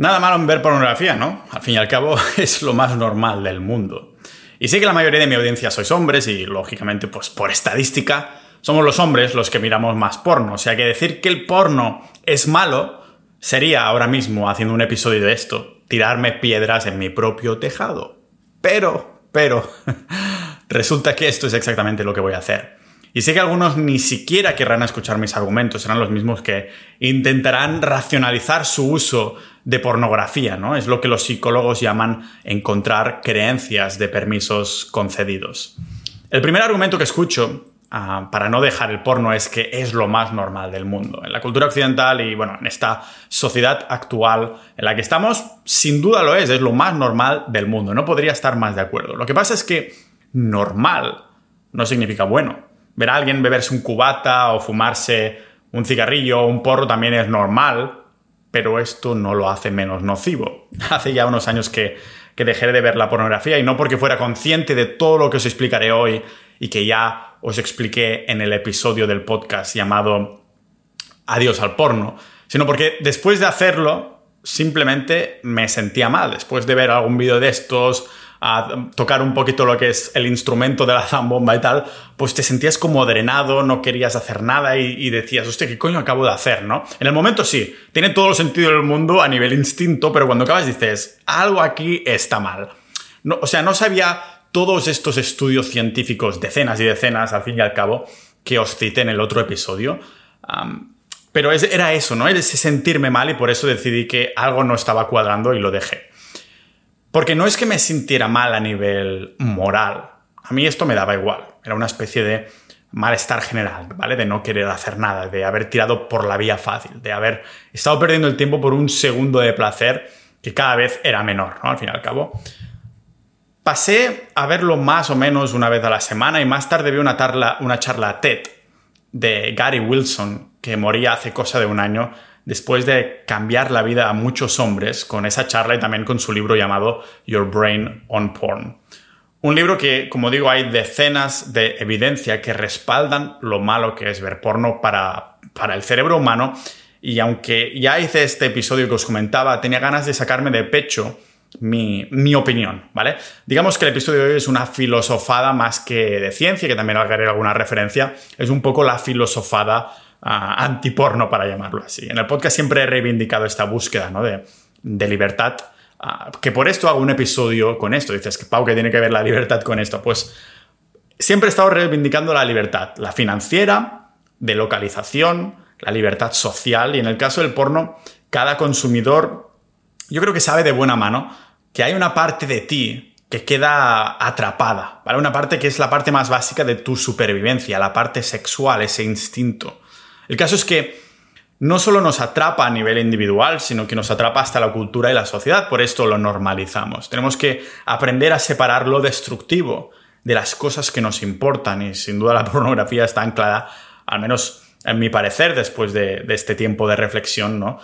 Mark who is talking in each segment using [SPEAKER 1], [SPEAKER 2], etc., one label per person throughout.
[SPEAKER 1] Nada malo en ver pornografía, ¿no? Al fin y al cabo es lo más normal del mundo. Y sé que la mayoría de mi audiencia sois hombres y lógicamente pues por estadística somos los hombres los que miramos más porno. O sea que decir que el porno es malo sería ahora mismo haciendo un episodio de esto, tirarme piedras en mi propio tejado. Pero, pero, resulta que esto es exactamente lo que voy a hacer. Y sé que algunos ni siquiera querrán escuchar mis argumentos, serán los mismos que intentarán racionalizar su uso de pornografía, ¿no? Es lo que los psicólogos llaman encontrar creencias de permisos concedidos. El primer argumento que escucho ah, para no dejar el porno es que es lo más normal del mundo. En la cultura occidental y, bueno, en esta sociedad actual en la que estamos, sin duda lo es, es lo más normal del mundo. No podría estar más de acuerdo. Lo que pasa es que normal no significa bueno ver a alguien beberse un cubata o fumarse un cigarrillo o un porro también es normal, pero esto no lo hace menos nocivo. Hace ya unos años que, que dejé de ver la pornografía y no porque fuera consciente de todo lo que os explicaré hoy y que ya os expliqué en el episodio del podcast llamado Adiós al porno, sino porque después de hacerlo simplemente me sentía mal. Después de ver algún vídeo de estos, a tocar un poquito lo que es el instrumento de la zambomba y tal, pues te sentías como drenado, no querías hacer nada y, decías, hostia, ¿qué coño acabo de hacer, no? En el momento sí, tiene todo el sentido del mundo a nivel instinto, pero cuando acabas dices, algo aquí está mal. No, o sea, no sabía todos estos estudios científicos, decenas y decenas al fin y al cabo, que os cité en el otro episodio. pero era eso, ¿no? Ese sentirme mal y por eso decidí que algo no estaba cuadrando y lo dejé. Porque no es que me sintiera mal a nivel moral. A mí esto me daba igual. Era una especie de malestar general, ¿vale? De no querer hacer nada, de haber tirado por la vía fácil, de haber estado perdiendo el tiempo por un segundo de placer que cada vez era menor, ¿no? Al fin y al cabo. Pasé a verlo más o menos una vez a la semana y más tarde vi una, una charla TED de Gary Wilson, que moría hace cosa de un año, después de cambiar la vida a muchos hombres con esa charla y también con su libro llamado Your Brain on Porn. Un libro que, como digo, hay decenas de evidencia que respaldan lo malo que es ver porno para, para el cerebro humano. Y aunque ya hice este episodio que os comentaba, tenía ganas de sacarme de pecho mi, mi, opinión, ¿vale? Digamos que el episodio de hoy es una filosofada más que de ciencia, que también haré alguna referencia. Es un poco la filosofada antiporno, para llamarlo así. En el podcast siempre he reivindicado esta búsqueda ¿no? de, de, libertad, que por esto hago un episodio con esto. Dices que Pau, que tiene que ver la libertad con esto. Pues siempre he estado reivindicando la libertad, la financiera, de localización, la libertad social y en el caso del porno, cada consumidor, yo creo que sabe de buena mano que hay una parte de ti que queda atrapada, ¿vale? Una parte que es la parte más básica de tu supervivencia, la parte sexual, ese instinto. El caso es que no solo nos atrapa a nivel individual, sino que nos atrapa hasta la cultura y la sociedad, por esto lo normalizamos. Tenemos que aprender a separar lo destructivo de las cosas que nos importan y sin duda la pornografía está anclada, al menos en mi parecer, después de, este tiempo de reflexión, ¿no?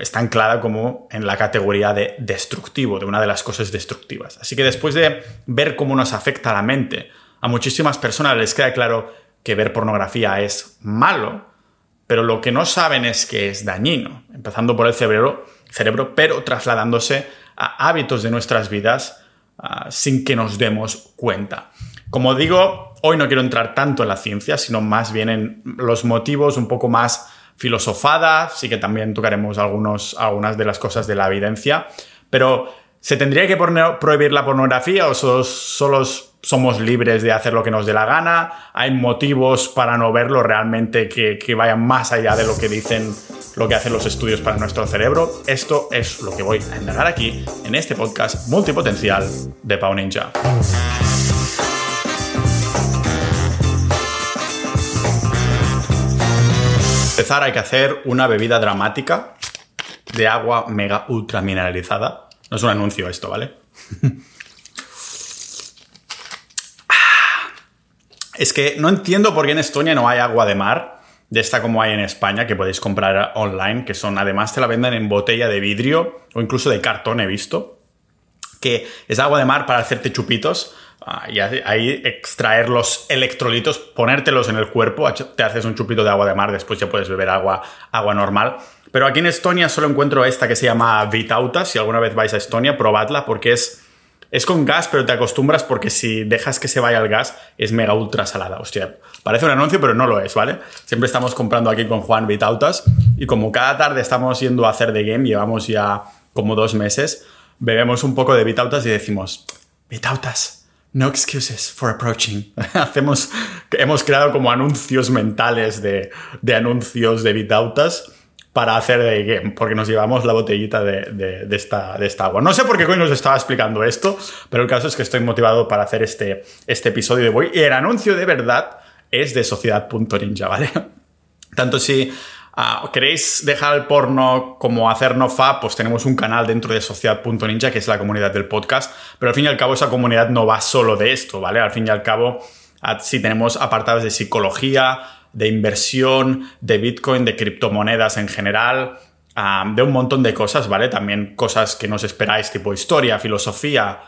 [SPEAKER 1] está anclada como en la categoría de destructivo, de una de las cosas destructivas. Así que después de ver cómo nos afecta la mente, a muchísimas personas les queda claro que ver pornografía es malo, pero lo que no saben es que es dañino, empezando por el cerebro, cerebro pero trasladándose a hábitos de nuestras vidas ah, sin que nos demos cuenta. Como digo, hoy no quiero entrar tanto en la ciencia, sino más bien en los motivos un poco más filosofadas, sí que también tocaremos algunos, algunas de las cosas de la evidencia, pero ¿se tendría que prohibir la pornografía o solo, solo somos libres de hacer lo que nos dé la gana, hay motivos para no verlo realmente que, vayan más allá de lo que dicen, lo que hacen los estudios para nuestro cerebro. Esto es lo que voy a indagar aquí en este podcast multipotencial de Pau Ninja. Empezar hay que hacer una bebida dramática de agua mega ultra mineralizada. No es un anuncio esto, ¿vale? Es que no entiendo por qué en Estonia no hay agua de mar, de esta como hay en España, que podéis comprar online, que son, además te la venden en botella de vidrio o incluso de cartón, he visto, que es agua de mar para hacerte chupitos. Ah, y ahí extraer los electrolitos, ponértelos en el cuerpo, te haces un chupito de agua de mar, después ya puedes beber agua, agua normal. Pero aquí en Estonia solo encuentro esta que se llama Vitautas. Si alguna vez vais a Estonia, probadla porque es es con gas, pero te acostumbras porque si dejas que se vaya el gas, es mega ultra salada. Hostia, parece un anuncio, pero no lo es, ¿vale? Siempre estamos comprando aquí con Juan Vitautas y como cada tarde estamos yendo a hacer de game, llevamos ya como dos meses, bebemos un poco de Vitautas y decimos, Vitautas, no excuses for approaching. Hacemos, hemos creado como anuncios mentales de, de anuncios de Vitautas para hacer de game, porque nos llevamos la botellita de, esta, de esta agua. No sé por qué coño os estaba explicando esto, pero el caso es que estoy motivado para hacer este, este episodio de hoy. Y el anuncio de verdad es de Sociedad.ninja, ¿vale? Tanto si ah, queréis dejar el porno como hacer no fa, pues tenemos un canal dentro de Sociedad.ninja, que es la comunidad del podcast, pero al fin y al cabo esa comunidad no va solo de esto, ¿vale? Al fin y al cabo, ah, si tenemos apartados de psicología, de inversión, de Bitcoin, de criptomonedas en general, de un montón de cosas, ¿vale? También cosas que nos esperáis, tipo historia, filosofía.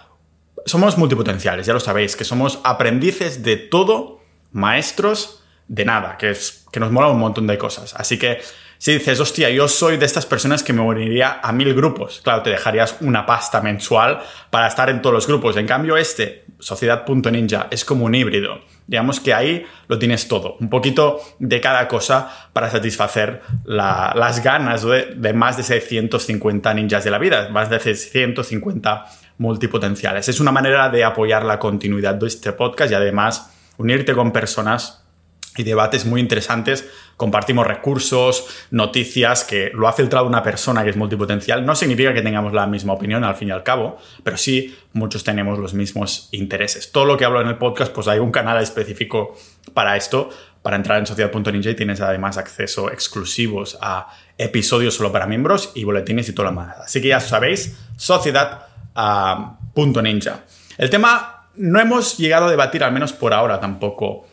[SPEAKER 1] Somos multipotenciales, ya lo sabéis, que somos aprendices de todo, maestros de nada, que, es, que nos mola un montón de cosas. Así que si dices, hostia, yo soy de estas personas que me uniría a mil grupos, claro, te dejarías una pasta mensual para estar en todos los grupos. En cambio, este, Sociedad.ninja, es como un híbrido Digamos que ahí lo tienes todo, un poquito de cada cosa para satisfacer las ganas de, más de 650 ninjas de la vida, más de 650 multipotenciales. Es una manera de apoyar la continuidad de este podcast y además unirte con personas y debates muy interesantes. Compartimos recursos, noticias que lo ha filtrado una persona que es multipotencial. No significa que tengamos la misma opinión al fin y al cabo, pero sí muchos tenemos los mismos intereses. Todo lo que hablo en el podcast, pues hay un canal específico para esto, para entrar en sociedad.ninja y tienes además acceso exclusivos a episodios solo para miembros y boletines y toda la manada. Así que ya sabéis, sociedad.ninja. el tema no hemos llegado a debatir, al menos por ahora tampoco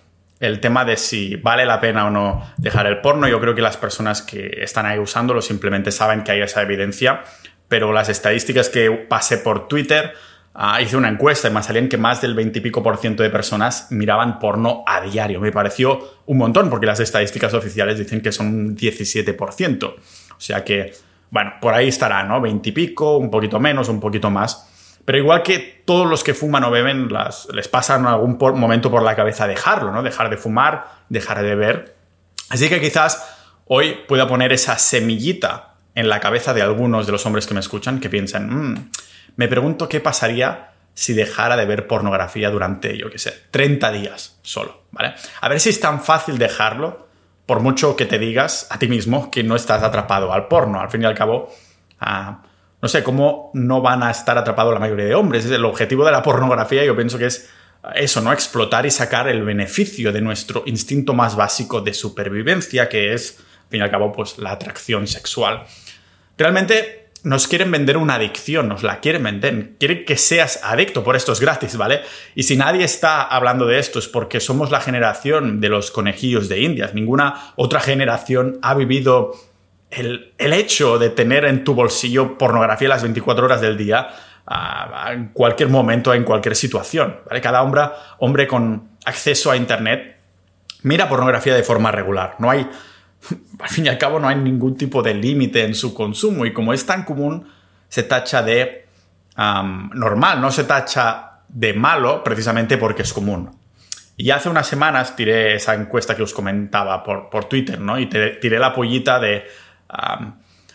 [SPEAKER 1] el tema de si vale la pena o no dejar el porno. Yo creo que las personas que están ahí usándolo simplemente saben que hay esa evidencia, pero las estadísticas que pasé por Twitter, ah, hice una encuesta y me salían que más del 20 y pico por ciento de personas miraban porno a diario. Me pareció un montón porque las estadísticas oficiales dicen que son un 17%. O sea que, bueno, por ahí estará, ¿no? 20 y pico, un poquito menos, un poquito más pero igual que todos los que fuman o beben, les pasa en algún momento por la cabeza dejarlo, ¿no? Dejar de fumar, dejar de beber. Así que quizás hoy pueda poner esa semillita en la cabeza de algunos de los hombres que me escuchan que piensan, mm, me pregunto qué pasaría si dejara de ver pornografía durante, yo qué sé, 30 días solo, ¿vale? A ver si es tan fácil dejarlo, por mucho que te digas a ti mismo que no estás atrapado al porno. Al fin y al cabo, ah, no sé, cómo no van a estar atrapados la mayoría de hombres. El objetivo de la pornografía yo pienso que es eso, ¿no? Explotar y sacar el beneficio de nuestro instinto más básico de supervivencia, que es, al fin y al cabo, pues la atracción sexual. Realmente nos quieren vender una adicción, nos la quieren vender, quieren que seas adicto, por esto es gratis, ¿vale? Y si nadie está hablando de esto es porque somos la generación de los conejillos de Indias, ninguna otra generación ha vivido el, hecho de tener en tu bolsillo pornografía las 24 horas del día, en cualquier momento, en cualquier situación. ¿vale? Cada hombre, hombre con acceso a Internet mira pornografía de forma regular. No hay, al fin y al cabo, no hay ningún tipo de límite en su consumo y como es tan común, se tacha de normal, no se tacha de malo precisamente porque es común. Y hace unas semanas tiré esa encuesta que os comentaba por, por Twitter, ¿no? Y tiré la pollita de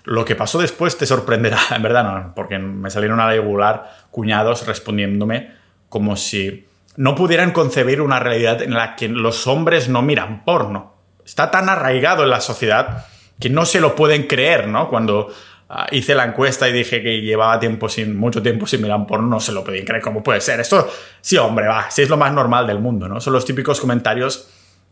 [SPEAKER 1] lo que pasó después te sorprenderá, en verdad no, porque me salieron a la regular cuñados respondiéndome como si no pudieran concebir una realidad en la que los hombres no miran porno. Está tan arraigado en la sociedad que no se lo pueden creer, ¿no? Cuando ah, hice la encuesta y dije que llevaba tiempo sin, mucho tiempo sin mirar porno, no se lo podían creer. ¿Cómo puede ser? Esto, sí, hombre, va, sí es lo más normal del mundo, ¿no? Son los típicos comentarios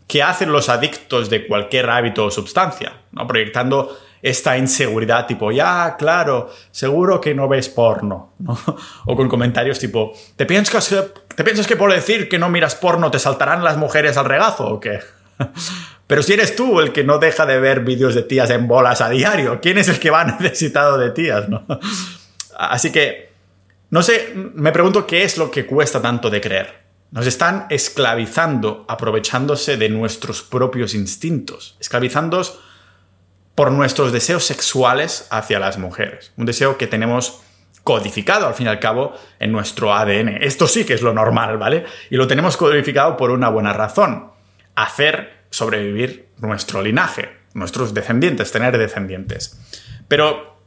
[SPEAKER 1] que hacen los adictos de cualquier hábito o sustancia, ¿no? Proyectando esta inseguridad tipo, ya, claro, seguro que no ves porno, ¿no? O con comentarios tipo, ¿te piensas, que, ¿te piensas que por decir que no miras porno te saltarán las mujeres al regazo o qué? Pero si eres tú el que no deja de ver vídeos de tías en bolas a diario, ¿quién es el que va necesitado de tías, no? Así que, no sé, me pregunto qué es lo que cuesta tanto de creer. Nos están esclavizando, aprovechándose de nuestros propios instintos, esclavizándonos por nuestros deseos sexuales hacia las mujeres. Un deseo que tenemos codificado al fin y al cabo en nuestro ADN. Esto sí que es lo normal, ¿vale? Y lo tenemos codificado por una buena razón. Hacer sobrevivir nuestro linaje, nuestros descendientes, tener descendientes. Pero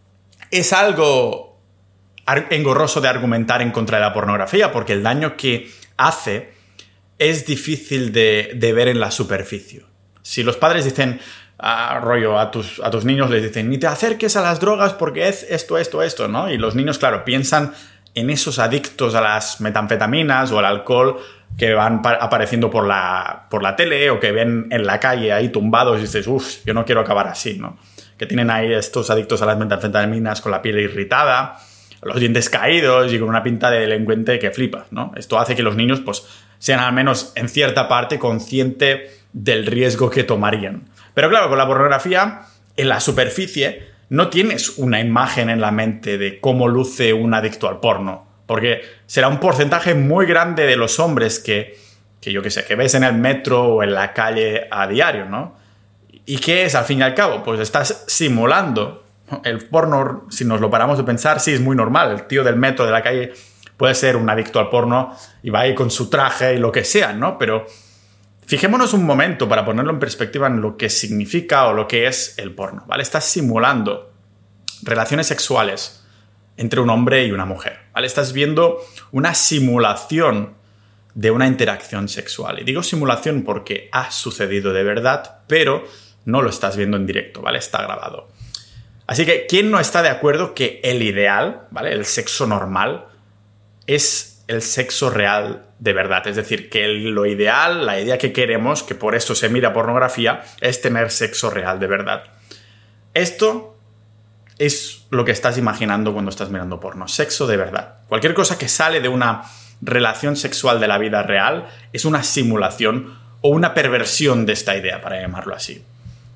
[SPEAKER 1] es algo engorroso de argumentar en contra de la pornografía porque el daño que hace es difícil de, ver en la superficie. Si los padres dicen, ah, rollo, a tus, a tus niños les dicen, ni te acerques a las drogas porque es esto, esto, esto, ¿no? Y los niños, claro, piensan en esos adictos a las metanfetaminas o al alcohol que van apareciendo por la, por la tele o que ven en la calle ahí tumbados y dices, uff, yo no quiero acabar así, ¿no? Que tienen ahí estos adictos a las metanfetaminas con la piel irritada, los dientes caídos y con una pinta de delincuente que flipas, ¿no? Esto hace que los niños, pues, sean al menos en cierta parte conscientes del riesgo que tomarían. Pero claro, con la pornografía, en la superficie, no tienes una imagen en la mente de cómo luce un adicto al porno. Porque será un porcentaje muy grande de los hombres que, que yo qué sé, que ves en el metro o en la calle a diario, ¿no? ¿Y qué es al fin y al cabo? Pues estás simulando. El porno, si nos lo paramos de pensar, sí es muy normal. El tío del metro, de la calle, puede ser un adicto al porno y va ahí con su traje y lo que sea, ¿no? Pero fijémonos un momento para ponerlo en perspectiva en lo que significa o lo que es el porno, ¿vale? Estás simulando relaciones sexuales entre un hombre y una mujer, ¿vale? Estás viendo una simulación de una interacción sexual. Y digo simulación porque ha sucedido de verdad, pero no lo estás viendo en directo, ¿vale? Está grabado. Así que, ¿quién no está de acuerdo que el ideal, ¿vale? El sexo normal, es el sexo real de verdad. Es decir, que lo ideal, la idea que queremos, que por esto se mira pornografía, es tener sexo real de verdad. Esto es lo que estás imaginando cuando estás mirando porno. Sexo de verdad. Cualquier cosa que sale de una relación sexual de la vida real es una simulación o una perversión de esta idea, para llamarlo así.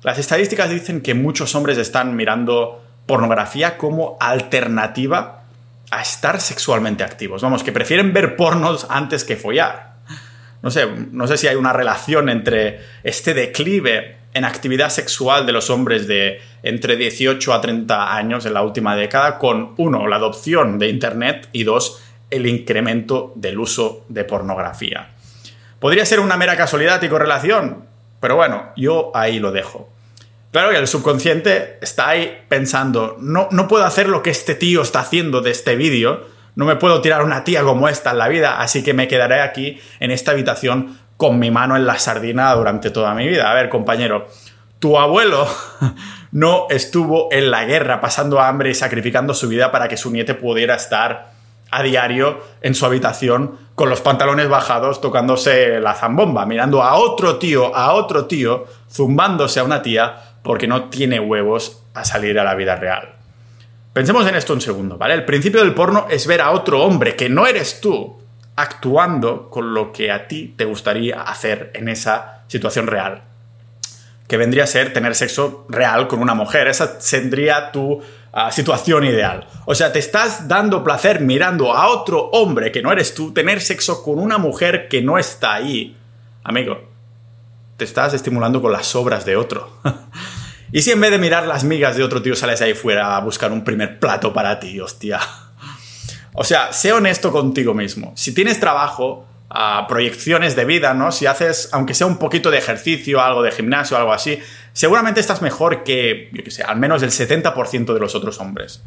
[SPEAKER 1] Las estadísticas dicen que muchos hombres están mirando pornografía como alternativa a estar sexualmente activos. Vamos, que prefieren ver pornos antes que follar. No sé, no sé si hay una relación entre este declive en actividad sexual de los hombres de entre 18 a 30 años en la última década con, uno, la adopción de Internet y dos, el incremento del uso de pornografía. Podría ser una mera casualidad y correlación, pero bueno, yo ahí lo dejo. Claro que el subconsciente está ahí pensando, no, no puedo hacer lo que este tío está haciendo de este vídeo, no me puedo tirar una tía como esta en la vida, así que me quedaré aquí en esta habitación con mi mano en la sardina durante toda mi vida. A ver, compañero, tu abuelo no estuvo en la guerra pasando hambre y sacrificando su vida para que su niete pudiera estar a diario en su habitación con los pantalones bajados tocándose la zambomba, mirando a otro tío, a otro tío, zumbándose a una tía porque no tiene huevos a salir a la vida real. Pensemos en esto un segundo, ¿vale? El principio del porno es ver a otro hombre que no eres tú actuando con lo que a ti te gustaría hacer en esa situación real. Que vendría a ser tener sexo real con una mujer. Esa tendría tu ah, situación ideal. O sea, te estás dando placer mirando a otro hombre que no eres tú tener sexo con una mujer que no está ahí. Amigo, te estás estimulando con las obras de otro. y si en vez de mirar las migas de otro tío sales ahí fuera a buscar un primer plato para ti, hostia. O sea, sé honesto contigo mismo. Si tienes trabajo, ah, proyecciones de vida, ¿no? Si haces, aunque sea un poquito de ejercicio, algo de gimnasio, algo así, seguramente estás mejor que, yo qué sé, al menos el 70% de los otros hombres.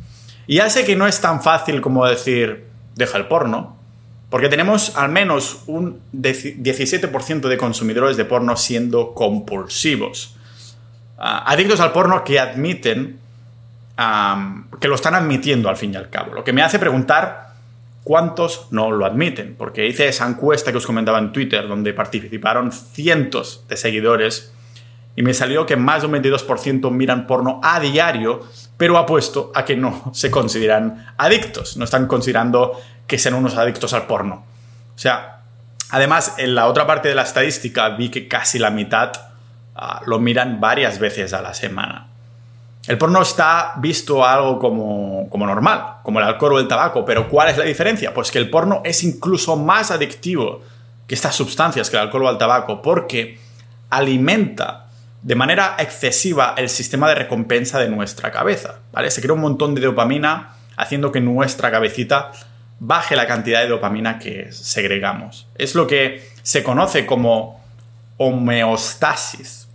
[SPEAKER 1] Y ya sé que no es tan fácil como decir, deja el porno, porque tenemos al menos un 17% de consumidores de porno siendo compulsivos. Ah, adictos al porno que admiten, que lo están admitiendo al fin y al cabo. Lo que me hace preguntar cuántos no lo admiten. Porque hice esa encuesta que os comentaba en Twitter, donde participaron cientos de seguidores, y me salió que más de un 22% miran porno a diario, pero apuesto a que no se consideran adictos, no están considerando que sean unos adictos al porno. O sea, además, en la otra parte de la estadística vi que casi la mitad ah, lo miran varias veces a la semana. El porno está visto algo como, como normal, como el alcohol o el tabaco, pero ¿cuál es la diferencia? Pues que el porno es incluso más adictivo que estas sustancias, que el alcohol o el tabaco, porque alimenta de manera excesiva el sistema de recompensa de nuestra cabeza, ¿vale? Se crea un montón de dopamina haciendo que nuestra cabecita baje la cantidad de dopamina que segregamos. Es lo que se conoce como homeostasis.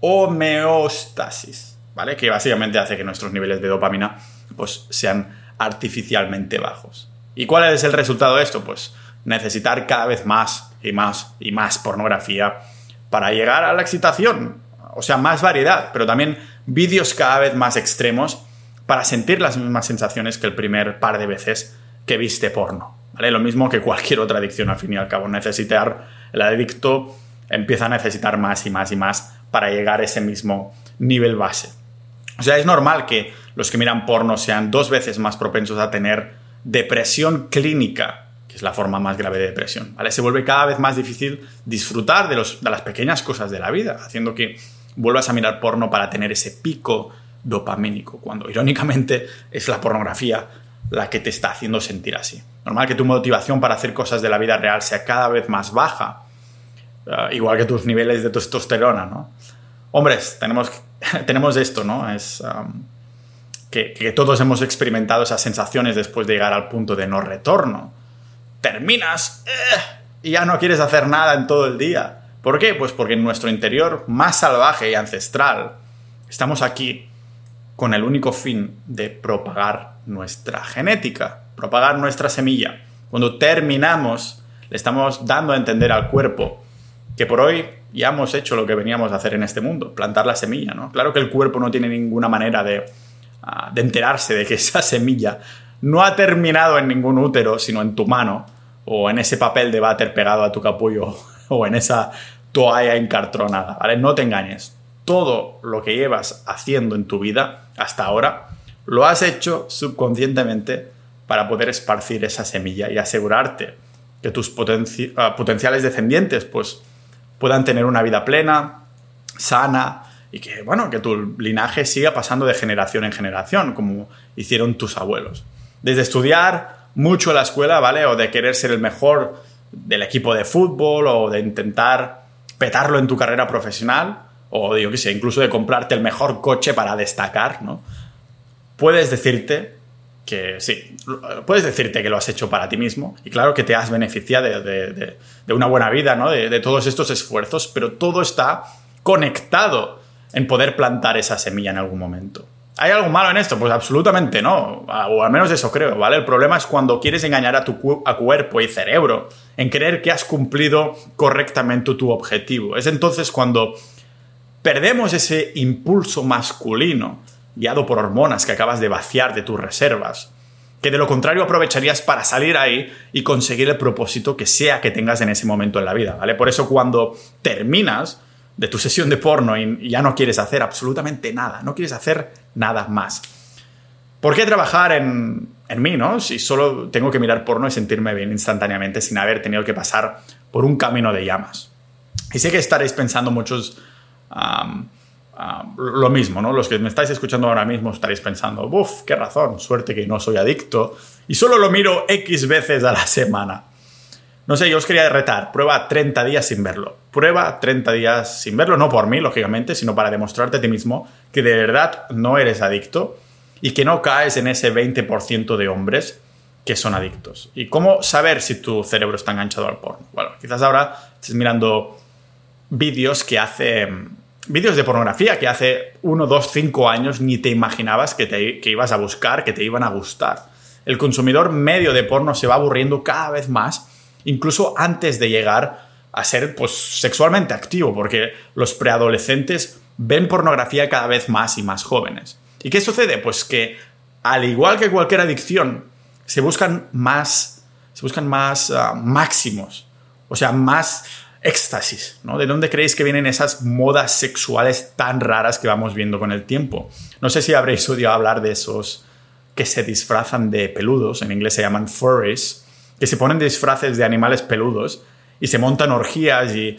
[SPEAKER 1] Homeostasis, ¿vale? Que básicamente hace que nuestros niveles de dopamina pues, sean artificialmente bajos. ¿Y cuál es el resultado de esto? Pues necesitar cada vez más y más y más pornografía para llegar a la excitación. O sea, más variedad, pero también vídeos cada vez más extremos para sentir las mismas sensaciones que el primer par de veces que viste porno. ¿vale? Lo mismo que cualquier otra adicción, al fin y al cabo. Necesitar, el adicto empieza a necesitar más y más y más para llegar a ese mismo nivel base. O sea, es normal que los que miran porno sean dos veces más propensos a tener depresión clínica, que es la forma más grave de depresión. ¿vale? Se vuelve cada vez más difícil disfrutar de, los, de las pequeñas cosas de la vida, haciendo que vuelvas a mirar porno para tener ese pico dopamínico, cuando irónicamente es la pornografía la que te está haciendo sentir así. Normal que tu motivación para hacer cosas de la vida real sea cada vez más baja, eh, igual que tus niveles de testosterona, ¿no? Hombres, tenemos, tenemos esto, ¿no? Es que, todos hemos experimentado esas sensaciones después de llegar al punto de no retorno. Terminas eh, y ya no quieres hacer nada en todo el día. ¿Por qué? Pues porque en nuestro interior más salvaje y ancestral estamos aquí con el único fin de propagar nuestra genética, propagar nuestra semilla. Cuando terminamos, le estamos dando a entender al cuerpo que por hoy ya hemos hecho lo que veníamos a hacer en este mundo, plantar la semilla, ¿no? Claro que el cuerpo no tiene ninguna manera de, ah, de enterarse de que esa semilla no ha terminado en ningún útero, sino en tu mano, o en ese papel de váter pegado a tu capullo, o en esa toalla encartronada, ¿vale? No te engañes todo lo que llevas haciendo en tu vida hasta ahora, lo has hecho subconscientemente para poder esparcir esa semilla y asegurarte que tus ah, potenciales descendientes pues, puedan tener una vida plena, sana y que, bueno, que tu linaje siga pasando de generación en generación, como hicieron tus abuelos. Desde estudiar mucho en la escuela, ¿vale? O de querer ser el mejor del equipo de fútbol o de intentar petarlo en tu carrera profesional, o yo qué sé, incluso de comprarte el mejor coche para destacar, ¿no? Puedes decirte que sí, puedes decirte que lo has hecho para ti mismo y claro que te has beneficiado de, una buena vida, ¿no? De, todos estos esfuerzos, pero todo está conectado en poder plantar esa semilla en algún momento. ¿Hay algo malo en esto? Pues absolutamente no, o al menos eso creo, ¿vale? El problema es cuando quieres engañar a tu cuerpo y cerebro en creer que has cumplido correctamente tu objetivo. Es entonces cuando perdemos ese impulso masculino guiado por hormonas que acabas de vaciar de tus reservas, que de lo contrario aprovecharías para salir ahí y conseguir el propósito que sea que tengas en ese momento en la vida, ¿vale? Por eso cuando terminas de tu sesión de porno y ya no quieres hacer absolutamente nada, no quieres hacer nada más. ¿Por qué trabajar en, en mí, no? Si solo tengo que mirar porno y sentirme bien instantáneamente sin haber tenido que pasar por un camino de llamas. Y sé que estaréis pensando muchos lo mismo, ¿no? Los que me estáis escuchando ahora mismo estaréis pensando, uff, qué razón, suerte que no soy adicto y solo lo miro X veces a la semana. No sé, yo os quería retar, prueba 30 días sin verlo. Prueba 30 días sin verlo, no por mí, lógicamente, sino para demostrarte a ti mismo que de verdad no eres adicto y que no caes en ese 20% de hombres que son adictos. ¿Y cómo saber si tu cerebro está enganchado al porno? Bueno, quizás ahora estés mirando vídeos que hace. Vídeos de pornografía que hace uno, dos, cinco años ni te imaginabas que, te, que ibas a buscar, que te iban a gustar. El consumidor medio de porno se va aburriendo cada vez más, incluso antes de llegar a ser pues, sexualmente activo, porque los preadolescentes ven pornografía cada vez más y más jóvenes. ¿Y qué sucede? Pues que, al igual que cualquier adicción, se buscan más, se buscan más ah, máximos, o sea, más éxtasis, ¿no? ¿De dónde creéis que vienen esas modas sexuales tan raras que vamos viendo con el tiempo? No sé si habréis oído hablar de esos que se disfrazan de peludos, en inglés se llaman furries, que se ponen disfraces de animales peludos y se montan orgías y,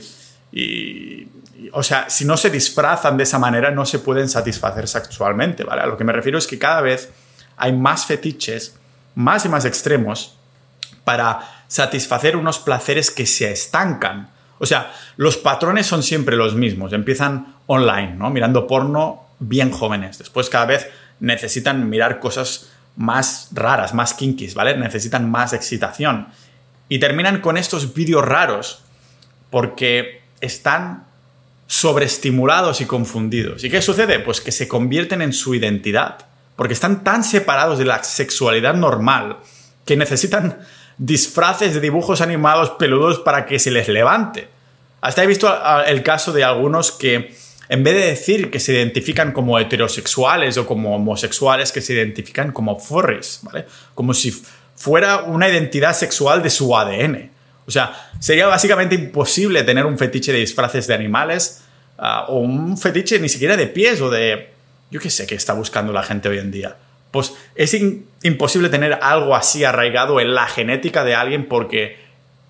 [SPEAKER 1] y, o sea, si no se disfrazan de esa manera no se pueden satisfacer sexualmente, ¿vale? A lo que me refiero es que cada vez hay más fetiches, más y más extremos, para satisfacer unos placeres que se estancan o sea, los patrones son siempre los mismos. Empiezan online, ¿no? Mirando porno bien jóvenes. Después cada vez necesitan mirar cosas más raras, más kinkies, ¿vale? Necesitan más excitación. Y terminan con estos vídeos raros porque están sobreestimulados y confundidos. ¿Y qué sucede? Pues que se convierten en su identidad, porque están tan separados de la sexualidad normal que necesitan disfraces de dibujos animados peludos para que se les levante. Hasta he visto el caso de algunos que en vez de decir que se identifican como heterosexuales o como homosexuales, que se identifican como furries, ¿vale? Como si fuera una identidad sexual de su ADN. O sea, sería básicamente imposible tener un fetiche de disfraces de animales ah, o un fetiche ni siquiera de pies o de... Yo qué sé qué está buscando la gente hoy en día. Pues es imposible tener algo así arraigado en la genética de alguien porque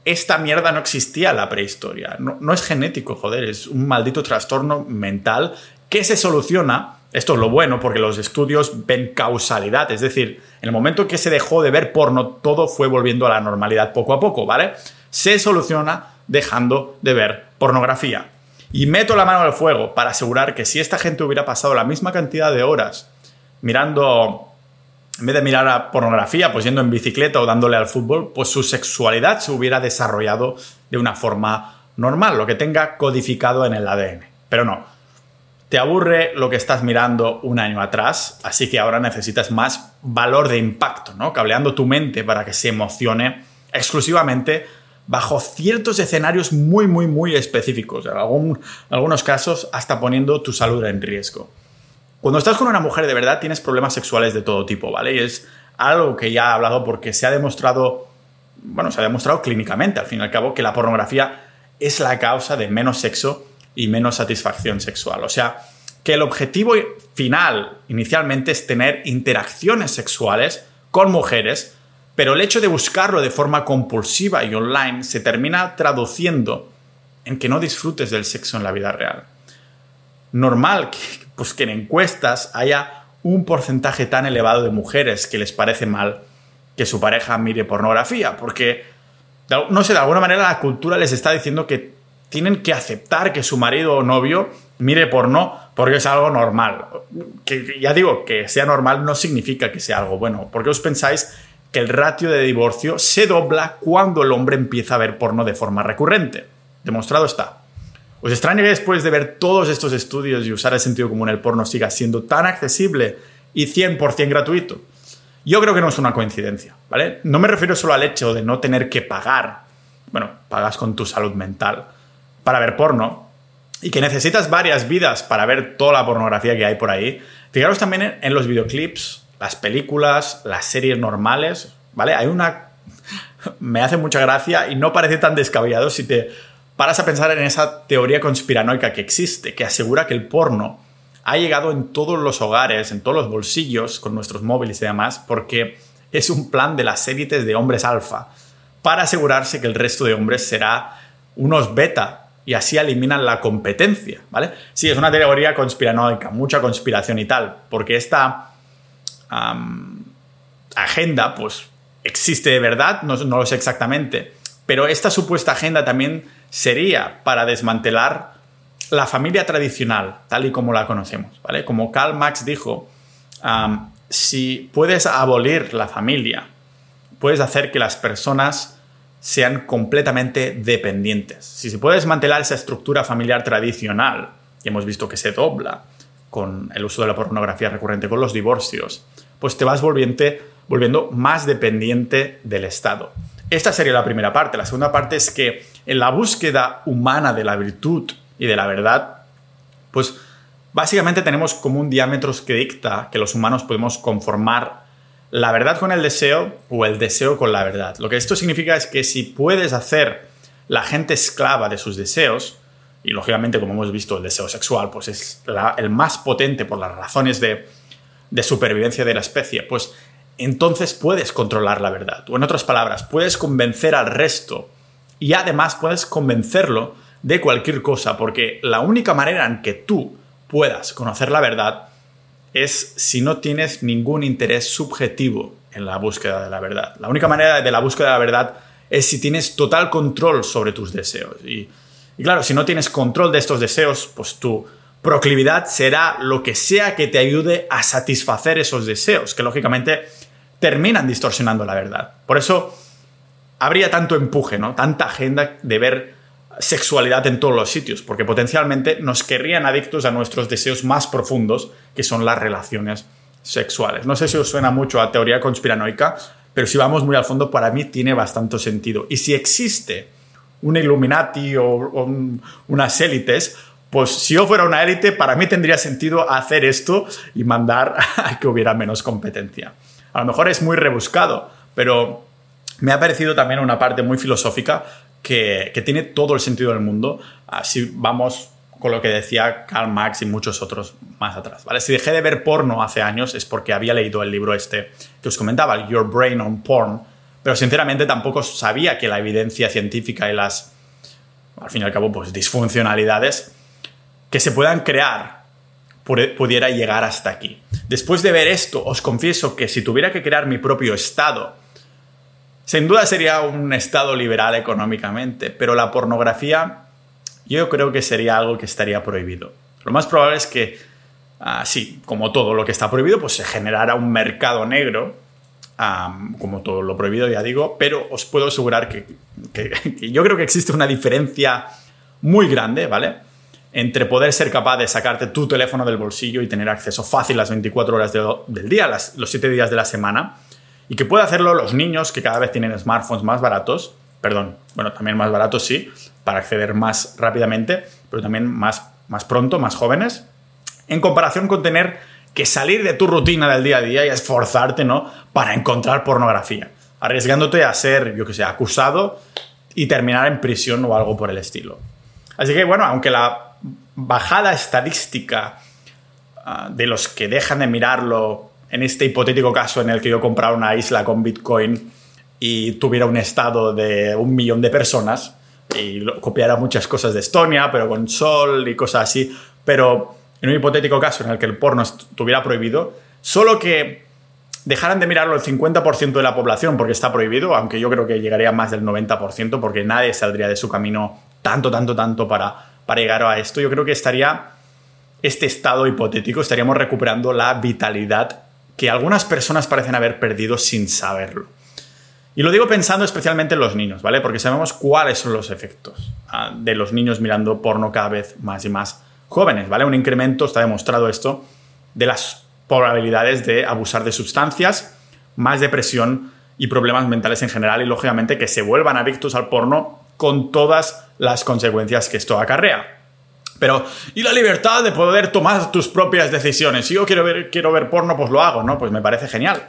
[SPEAKER 1] esta mierda no existía en la prehistoria. No, no, es genético, joder, es un maldito trastorno mental que se soluciona. Esto es lo bueno porque los estudios ven causalidad, es decir, en el momento que se dejó de ver porno, todo fue volviendo a la normalidad poco a poco, ¿vale? se soluciona dejando de ver pornografía. Y meto la mano al fuego para asegurar que si esta gente hubiera pasado la misma cantidad de horas mirando, en vez de mirar a pornografía, pues yendo en bicicleta o dándole al fútbol, pues su sexualidad se hubiera desarrollado de una forma normal, lo que tenga codificado en el ADN. Pero no, te aburre lo que estás mirando un año atrás, así que ahora necesitas más valor de impacto, ¿no? Cableando tu mente para que se emocione exclusivamente bajo ciertos escenarios muy, muy, muy específicos. En algunos casos hasta poniendo tu salud en riesgo. Cuando estás con una mujer de verdad tienes problemas sexuales de todo tipo, ¿vale? Y es algo que ya he hablado porque se ha demostrado, bueno, se ha demostrado clínicamente al fin y al cabo que la pornografía es la causa de menos sexo y menos satisfacción sexual. O sea, que el objetivo final inicialmente es tener interacciones sexuales con mujeres pero el hecho de buscarlo de forma compulsiva y online se termina traduciendo en que no disfrutes del sexo en la vida real. Normal que, pues que en encuestas haya un porcentaje tan elevado de mujeres que les parece mal que su pareja mire pornografía, porque, no sé, de alguna manera la cultura les está diciendo que tienen que aceptar que su marido o novio mire porno porque es algo normal. Que ya digo, que sea normal no significa que sea algo bueno. porque os pensáis que el ratio de divorcio se dobla cuando el hombre empieza a ver porno de forma recurrente. Demostrado está. ¿Os extraña que después de ver todos estos estudios y usar el sentido común el porno siga siendo tan accesible y 100% gratuito? Yo creo que no es una coincidencia, ¿vale? No me refiero solo al hecho de no tener que pagar, bueno, pagas con tu salud mental, para ver porno, y que necesitas varias vidas para ver toda la pornografía que hay por ahí. Fijaros también en los videoclips las películas, las series normales, ¿vale? Hay una... Me hace mucha gracia y no parece tan descabellado si te paras a pensar en esa teoría conspiranoica que existe, que asegura que el porno ha llegado en todos los hogares, en todos los bolsillos, con nuestros móviles y demás, porque es un plan de las élites de hombres alfa, para asegurarse que el resto de hombres será unos beta y así eliminan la competencia, ¿vale? Sí, es una teoría conspiranoica, mucha conspiración y tal, porque esta agenda, pues existe de verdad, no, no lo sé exactamente, pero esta supuesta agenda también sería para desmantelar la familia tradicional, tal y como la conocemos, ¿vale? Como Karl Marx dijo, si puedes abolir la familia, puedes hacer que las personas sean completamente dependientes. Si se puede desmantelar esa estructura familiar tradicional, y hemos visto que se dobla con el uso de la pornografía recurrente, con los divorcios, pues te vas volviendo más dependiente del Estado. Esta sería la primera parte. La segunda parte es que en la búsqueda humana de la virtud y de la verdad, pues básicamente tenemos como un diámetro que dicta que los humanos podemos conformar la verdad con el deseo o el deseo con la verdad. Lo que esto significa es que si puedes hacer la gente esclava de sus deseos, y lógicamente como hemos visto el deseo sexual, pues es el más potente por las razones de de supervivencia de la especie, pues entonces puedes controlar la verdad. O en otras palabras, puedes convencer al resto y además puedes convencerlo de cualquier cosa, porque la única manera en que tú puedas conocer la verdad es si no tienes ningún interés subjetivo en la búsqueda de la verdad. La única manera de la búsqueda de la verdad es si tienes total control sobre tus deseos. Y, claro, si no tienes control de estos deseos, pues tú proclividad será lo que sea que te ayude a satisfacer esos deseos, que lógicamente terminan distorsionando la verdad. Por eso habría tanto empuje, ¿no? Tanta agenda de ver sexualidad en todos los sitios, porque potencialmente nos querrían adictos a nuestros deseos más profundos, que son las relaciones sexuales. No sé si os suena mucho a teoría conspiranoica, pero si vamos muy al fondo, para mí tiene bastante sentido. Y si existe un Illuminati o, unas élites, pues si yo fuera una élite, para mí tendría sentido hacer esto y mandar a que hubiera menos competencia. A lo mejor es muy rebuscado, pero me ha parecido también una parte muy filosófica que, que tiene todo el sentido del mundo. Así vamos con lo que decía Karl Marx y muchos otros más atrás. ¿vale? Si dejé de ver porno hace años es porque había leído el libro este que os comentaba, Your Brain on Porn, pero sinceramente tampoco sabía que la evidencia científica y las, al fin y al cabo, pues disfuncionalidades que se puedan crear pudiera llegar hasta aquí. Después de ver esto, os confieso que si tuviera que crear mi propio estado, sin duda sería un estado liberal económicamente, pero la pornografía yo creo que sería algo que estaría prohibido. Lo más probable es que, ah, sí, como todo lo que está prohibido, pues se generara un mercado negro, como todo lo prohibido, ya digo, pero os puedo asegurar que, yo creo que existe una diferencia muy grande, ¿vale? Entre poder ser capaz de sacarte tu teléfono del bolsillo y tener acceso fácil las 24 horas del día, los 7 días de la semana, y que puede hacerlo los niños que cada vez tienen smartphones más baratos, perdón, bueno, también más baratos sí, para acceder más rápidamente, pero también más, más pronto, más jóvenes, en comparación con tener que salir de tu rutina del día a día y esforzarte, ¿no? Para encontrar pornografía, arriesgándote a ser, yo que sé, acusado y terminar en prisión o algo por el estilo. Así que, bueno, aunque la bajada estadística ah, de los que dejan de mirarlo en este hipotético caso en el que yo comprara una isla con Bitcoin y tuviera un estado de un millón de personas, y copiara muchas cosas de Estonia, pero con sol y cosas así. Pero en un hipotético caso en el que el porno estuviera prohibido, solo que dejaran de mirarlo el 50% de la población porque está prohibido, aunque yo creo que llegaría a más del 90% porque nadie saldría de su camino tanto, tanto, tanto para, para llegar a esto, yo creo que estaría este estado hipotético, estaríamos recuperando la vitalidad que algunas personas parecen haber perdido sin saberlo. Y lo digo pensando especialmente en los niños, ¿vale? Porque sabemos cuáles son los efectos ah, de los niños mirando porno cada vez más y más jóvenes, ¿vale? Un incremento, está demostrado esto, de las probabilidades de abusar de sustancias, más depresión y problemas mentales en general y lógicamente que se vuelvan adictos al porno con todas las consecuencias que esto acarrea. Pero, ¿y la libertad de poder tomar tus propias decisiones? Si yo quiero ver, quiero ver porno, pues lo hago, ¿no? Pues me parece genial.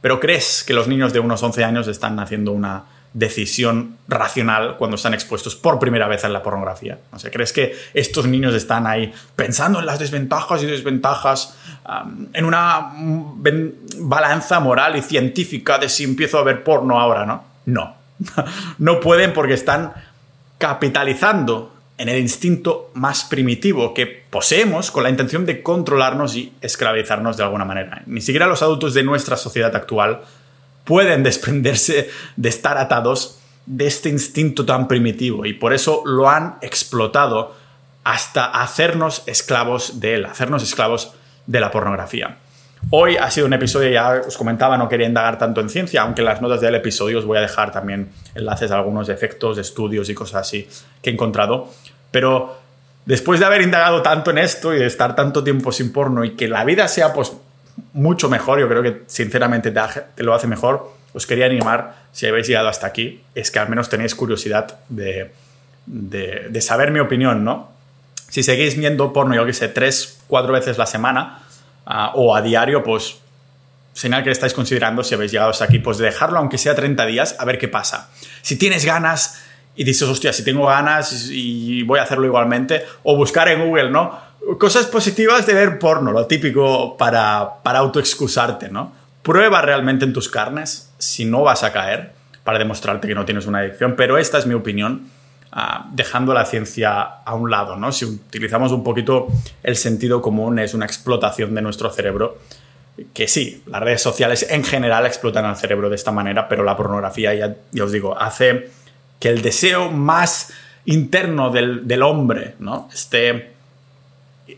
[SPEAKER 1] Pero ¿crees que los niños de unos 11 años están haciendo una decisión racional cuando están expuestos por primera vez a la pornografía? No sé, ¿crees que estos niños están ahí pensando en las desventajas y desventajas, en una balanza moral y científica de si empiezo a ver porno ahora, no? No. no pueden porque están capitalizando en el instinto más primitivo que poseemos con la intención de controlarnos y esclavizarnos de alguna manera. Ni siquiera los adultos de nuestra sociedad actual pueden desprenderse de estar atados de este instinto tan primitivo y por eso lo han explotado hasta hacernos esclavos de él, hacernos esclavos de la pornografía. Hoy ha sido un episodio, ya os comentaba, no quería indagar tanto en ciencia, aunque en las notas del episodio os voy a dejar también enlaces a algunos efectos, estudios y cosas así que he encontrado. Pero después de haber indagado tanto en esto y de estar tanto tiempo sin porno y que la vida sea pues mucho mejor, yo creo que sinceramente te, lo hace mejor, os quería animar, si habéis llegado hasta aquí, es que al menos tenéis curiosidad de, de, saber mi opinión, ¿no? Si seguís viendo porno, yo que sé, tres, cuatro veces la semana ah, o a diario, pues señal que estáis considerando si habéis llegado hasta aquí, pues dejarlo aunque sea 30 días, a ver qué pasa. Si tienes ganas y dices, hostia, si tengo ganas y voy a hacerlo igualmente, o buscar en Google, ¿no? Cosas positivas de ver porno, lo típico para, para autoexcusarte, ¿no? Prueba realmente en tus carnes si no vas a caer para demostrarte que no tienes una adicción, pero esta es mi opinión, ah, dejando la ciencia a un lado, ¿no? Si utilizamos un poquito el sentido común, es una explotación de nuestro cerebro, que sí, las redes sociales en general explotan al cerebro de esta manera, pero la pornografía, ya, ya os digo, hace que el deseo más interno del, hombre ¿no? esté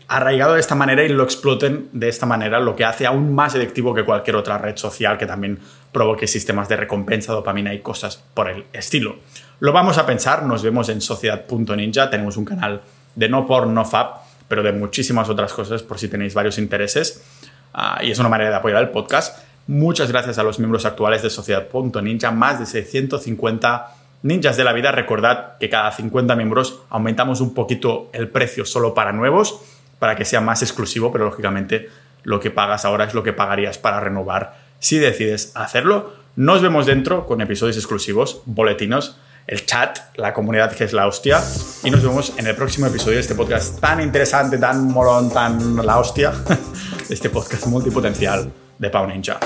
[SPEAKER 1] arraigado de esta manera y lo exploten de esta manera, lo que hace aún más adictivo que cualquier otra red social que también provoque sistemas de recompensa, dopamina y cosas por el estilo. Lo vamos a pensar, nos vemos en sociedad.ninja, tenemos un canal de no por no fab, pero de muchísimas otras cosas por si tenéis varios intereses. Ah, y es una manera de apoyar el podcast. Muchas gracias a los miembros actuales de Sociedad.ninja, más de 650 ninjas de la vida. Recordad que cada 50 miembros aumentamos un poquito el precio solo para nuevos, para que sea más exclusivo, pero lógicamente lo que pagas ahora es lo que pagarías para renovar si decides hacerlo. Nos vemos dentro con episodios exclusivos, boletinos el chat, la comunidad que es la hostia. Y nos vemos en el próximo episodio de este podcast tan interesante, tan molón, tan la hostia, este podcast multipotencial de Pau Ninja.